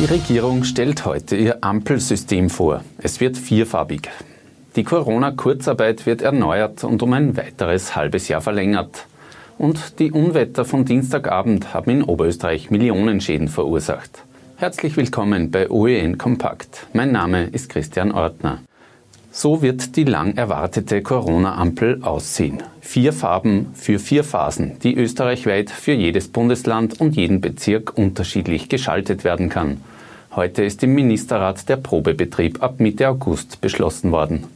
Die Regierung stellt heute ihr Ampelsystem vor. Es wird vierfarbig. Die Corona-Kurzarbeit wird erneuert und um ein weiteres halbes Jahr verlängert. Und die Unwetter von Dienstagabend haben in Oberösterreich Millionenschäden verursacht. Herzlich willkommen bei OEN Kompakt. Mein Name ist Christian Ortner. So wird die lang erwartete Corona-Ampel aussehen. Vier Farben für vier Phasen, die österreichweit für jedes Bundesland und jeden Bezirk unterschiedlich geschaltet werden kann. Heute ist im Ministerrat der Probebetrieb ab Mitte August beschlossen worden.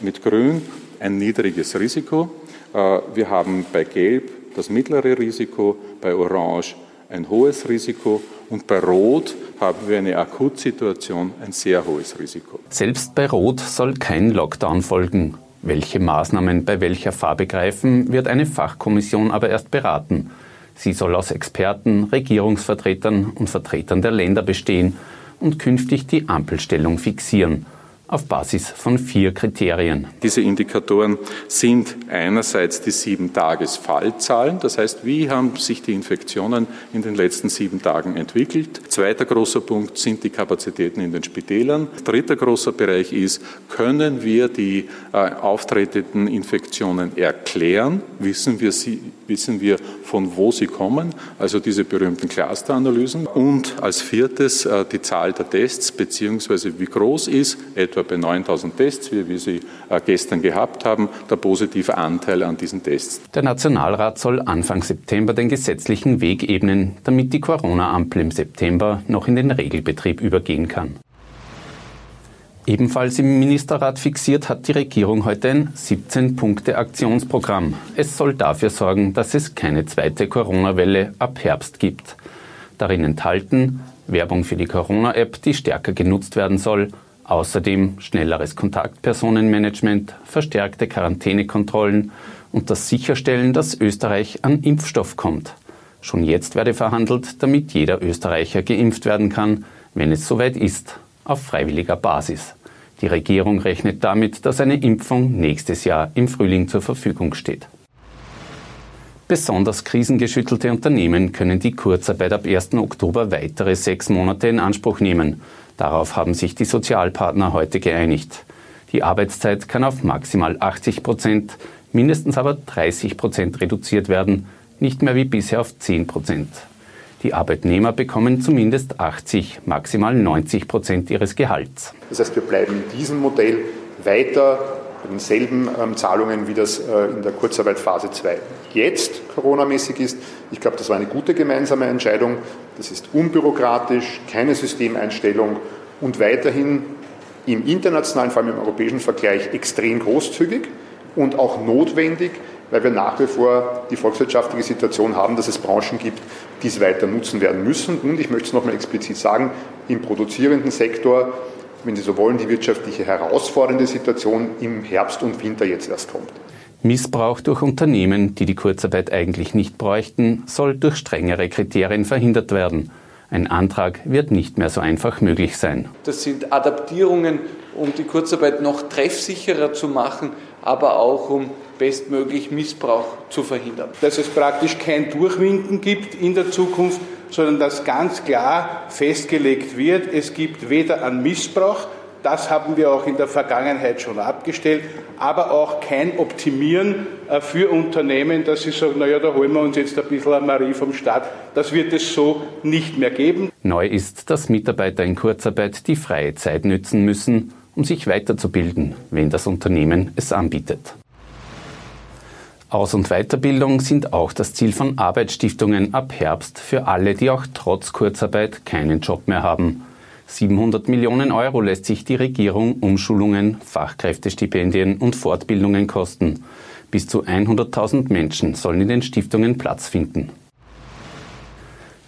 Mit Grün ein niedriges Risiko. Äh, wir haben bei Gelb das mittlere Risiko, bei Orange ein hohes Risiko und bei Rot haben wir eine Akutsituation, ein sehr hohes Risiko. Selbst bei Rot soll kein Lockdown folgen. Welche Maßnahmen bei welcher Farbe greifen, wird eine Fachkommission aber erst beraten. Sie soll aus Experten, Regierungsvertretern und Vertretern der Länder bestehen und künftig die Ampelstellung fixieren auf Basis von vier Kriterien. Diese Indikatoren sind einerseits die Sieben-Tages-Fallzahlen, das heißt, wie haben sich die Infektionen in den letzten sieben Tagen entwickelt. Zweiter großer Punkt sind die Kapazitäten in den Spitälern. Dritter großer Bereich ist, können wir die äh, auftretenden Infektionen erklären? Wissen wir, sie, wissen wir, von wo sie kommen? Also diese berühmten Clusteranalysen. Und als viertes äh, die Zahl der Tests, beziehungsweise wie groß ist etwa bei 9000 Tests, wie wir sie äh, gestern gehabt haben, der positive Anteil an diesen Tests. Der Nationalrat soll Anfang September den gesetzlichen Weg ebnen, damit die Corona-Ampel im September noch in den Regelbetrieb übergehen kann. Ebenfalls im Ministerrat fixiert hat die Regierung heute ein 17-Punkte-Aktionsprogramm. Es soll dafür sorgen, dass es keine zweite Corona-Welle ab Herbst gibt. Darin enthalten Werbung für die Corona-App, die stärker genutzt werden soll, Außerdem schnelleres Kontaktpersonenmanagement, verstärkte Quarantänekontrollen und das Sicherstellen, dass Österreich an Impfstoff kommt. Schon jetzt werde verhandelt, damit jeder Österreicher geimpft werden kann, wenn es soweit ist, auf freiwilliger Basis. Die Regierung rechnet damit, dass eine Impfung nächstes Jahr im Frühling zur Verfügung steht. Besonders krisengeschüttelte Unternehmen können die Kurzarbeit ab 1. Oktober weitere sechs Monate in Anspruch nehmen. Darauf haben sich die Sozialpartner heute geeinigt. Die Arbeitszeit kann auf maximal 80 Prozent, mindestens aber 30 Prozent reduziert werden, nicht mehr wie bisher auf 10 Prozent. Die Arbeitnehmer bekommen zumindest 80, maximal 90 Prozent ihres Gehalts. Das heißt, wir bleiben in diesem Modell weiter bei denselben ähm, Zahlungen, wie das äh, in der Kurzarbeit Phase 2 jetzt coronamäßig ist. Ich glaube, das war eine gute gemeinsame Entscheidung. Das ist unbürokratisch, keine Systemeinstellung und weiterhin im internationalen, vor allem im europäischen Vergleich extrem großzügig und auch notwendig, weil wir nach wie vor die volkswirtschaftliche Situation haben, dass es Branchen gibt, die es weiter nutzen werden müssen. Und ich möchte es nochmal explizit sagen, im produzierenden Sektor wenn Sie so wollen, die wirtschaftliche herausfordernde Situation im Herbst und Winter jetzt erst kommt. Missbrauch durch Unternehmen, die die Kurzarbeit eigentlich nicht bräuchten, soll durch strengere Kriterien verhindert werden. Ein Antrag wird nicht mehr so einfach möglich sein. Das sind Adaptierungen, um die Kurzarbeit noch treffsicherer zu machen, aber auch um bestmöglich Missbrauch zu verhindern. Dass es praktisch kein Durchwinken gibt in der Zukunft, sondern dass ganz klar festgelegt wird, es gibt weder an Missbrauch, das haben wir auch in der Vergangenheit schon abgestellt, aber auch kein Optimieren äh, für Unternehmen, dass sie sagen, naja, da holen wir uns jetzt ein bisschen eine Marie vom Staat. Das wird es so nicht mehr geben. Neu ist, dass Mitarbeiter in Kurzarbeit die freie Zeit nützen müssen, um sich weiterzubilden, wenn das Unternehmen es anbietet. Aus- und Weiterbildung sind auch das Ziel von Arbeitsstiftungen ab Herbst für alle, die auch trotz Kurzarbeit keinen Job mehr haben. 700 Millionen Euro lässt sich die Regierung Umschulungen, Fachkräftestipendien und Fortbildungen kosten. Bis zu 100.000 Menschen sollen in den Stiftungen Platz finden.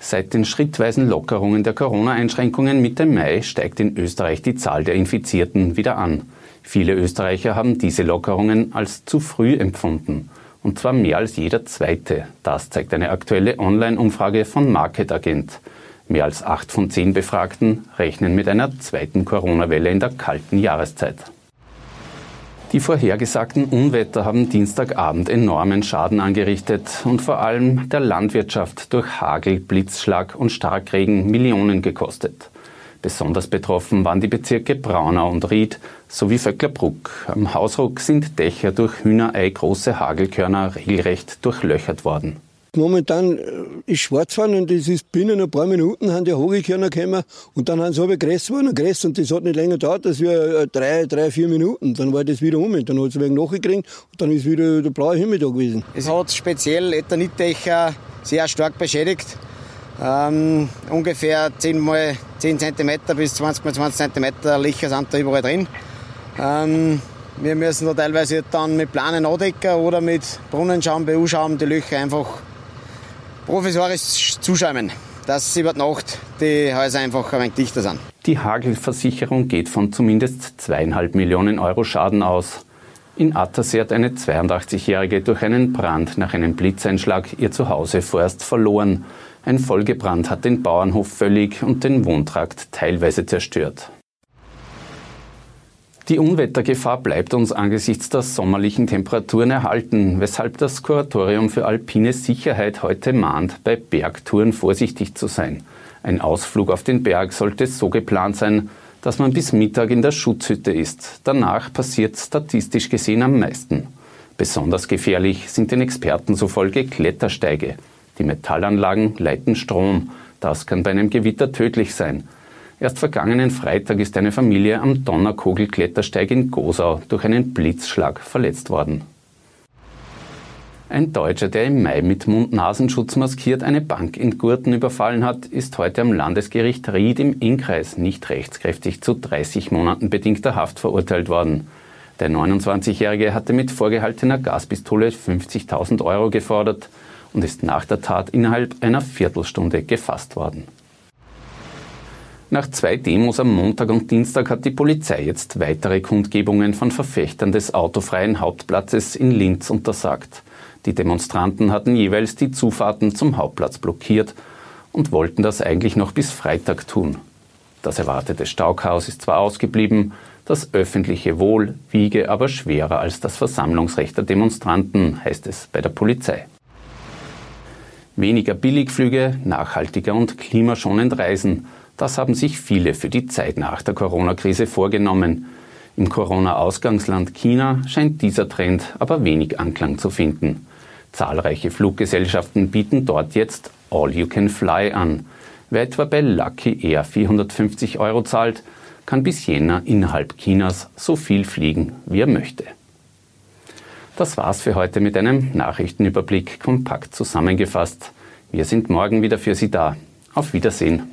Seit den schrittweisen Lockerungen der Corona-Einschränkungen Mitte Mai steigt in Österreich die Zahl der Infizierten wieder an. Viele Österreicher haben diese Lockerungen als zu früh empfunden und zwar mehr als jeder zweite. Das zeigt eine aktuelle Online-Umfrage von Market Agent. Mehr als acht von zehn Befragten rechnen mit einer zweiten Corona-Welle in der kalten Jahreszeit. Die vorhergesagten Unwetter haben Dienstagabend enormen Schaden angerichtet und vor allem der Landwirtschaft durch Hagel, Blitzschlag und Starkregen Millionen gekostet. Besonders betroffen waren die Bezirke Braunau und Ried sowie Vöcklerbruck. Am Hausruck sind Dächer durch Hühnerei große Hagelkörner regelrecht durchlöchert worden. Momentan äh, ist Schwarzfahren und das ist binnen ein paar Minuten haben die Hagelkörner gekommen und dann haben sie aber Gräs geworden, Gräs und das hat nicht länger gedauert, das wäre äh, drei, drei, vier Minuten. Dann war das wieder um, dann hat es wegen nachgekriegt und dann ist wieder der blaue Himmel da gewesen. Es hat speziell Ethanitdächer sehr stark beschädigt. Ähm, ungefähr 10 mal 10 cm bis 20 mal 20 cm Löcher sind da überall drin. Ähm, wir müssen da teilweise dann mit Planen andecken oder mit Brunnenschaum, BU-Schaum die Löcher einfach provisorisch zuschäumen, dass über die Nacht die Häuser einfach ein wenig dichter sind. Die Hagelversicherung geht von zumindest zweieinhalb Millionen Euro Schaden aus. In Attersee hat eine 82-Jährige durch einen Brand nach einem Blitzeinschlag ihr Zuhause vorerst verloren. Ein Folgebrand hat den Bauernhof völlig und den Wohntrakt teilweise zerstört. Die Unwettergefahr bleibt uns angesichts der sommerlichen Temperaturen erhalten, weshalb das Kuratorium für alpine Sicherheit heute mahnt, bei Bergtouren vorsichtig zu sein. Ein Ausflug auf den Berg sollte so geplant sein, dass man bis Mittag in der Schutzhütte ist. Danach passiert statistisch gesehen am meisten. Besonders gefährlich sind den Experten zufolge Klettersteige. Die Metallanlagen leiten Strom. Das kann bei einem Gewitter tödlich sein. Erst vergangenen Freitag ist eine Familie am Donnerkogel-Klettersteig in Gosau durch einen Blitzschlag verletzt worden. Ein Deutscher, der im Mai mit Mund-Nasenschutz maskiert eine Bank in Gurten überfallen hat, ist heute am Landesgericht Ried im Innkreis nicht rechtskräftig zu 30 Monaten bedingter Haft verurteilt worden. Der 29-Jährige hatte mit vorgehaltener Gaspistole 50.000 Euro gefordert und ist nach der Tat innerhalb einer Viertelstunde gefasst worden. Nach zwei Demos am Montag und Dienstag hat die Polizei jetzt weitere Kundgebungen von Verfechtern des autofreien Hauptplatzes in Linz untersagt. Die Demonstranten hatten jeweils die Zufahrten zum Hauptplatz blockiert und wollten das eigentlich noch bis Freitag tun. Das erwartete Stauchaos ist zwar ausgeblieben, das öffentliche Wohl wiege aber schwerer als das Versammlungsrecht der Demonstranten, heißt es bei der Polizei. Weniger Billigflüge, nachhaltiger und klimaschonend reisen, das haben sich viele für die Zeit nach der Corona-Krise vorgenommen. Im Corona-Ausgangsland China scheint dieser Trend aber wenig Anklang zu finden. Zahlreiche Fluggesellschaften bieten dort jetzt All You Can Fly an. Wer etwa bei Lucky Air 450 Euro zahlt, kann bis Jänner innerhalb Chinas so viel fliegen, wie er möchte. Das war's für heute mit einem Nachrichtenüberblick kompakt zusammengefasst. Wir sind morgen wieder für Sie da. Auf Wiedersehen.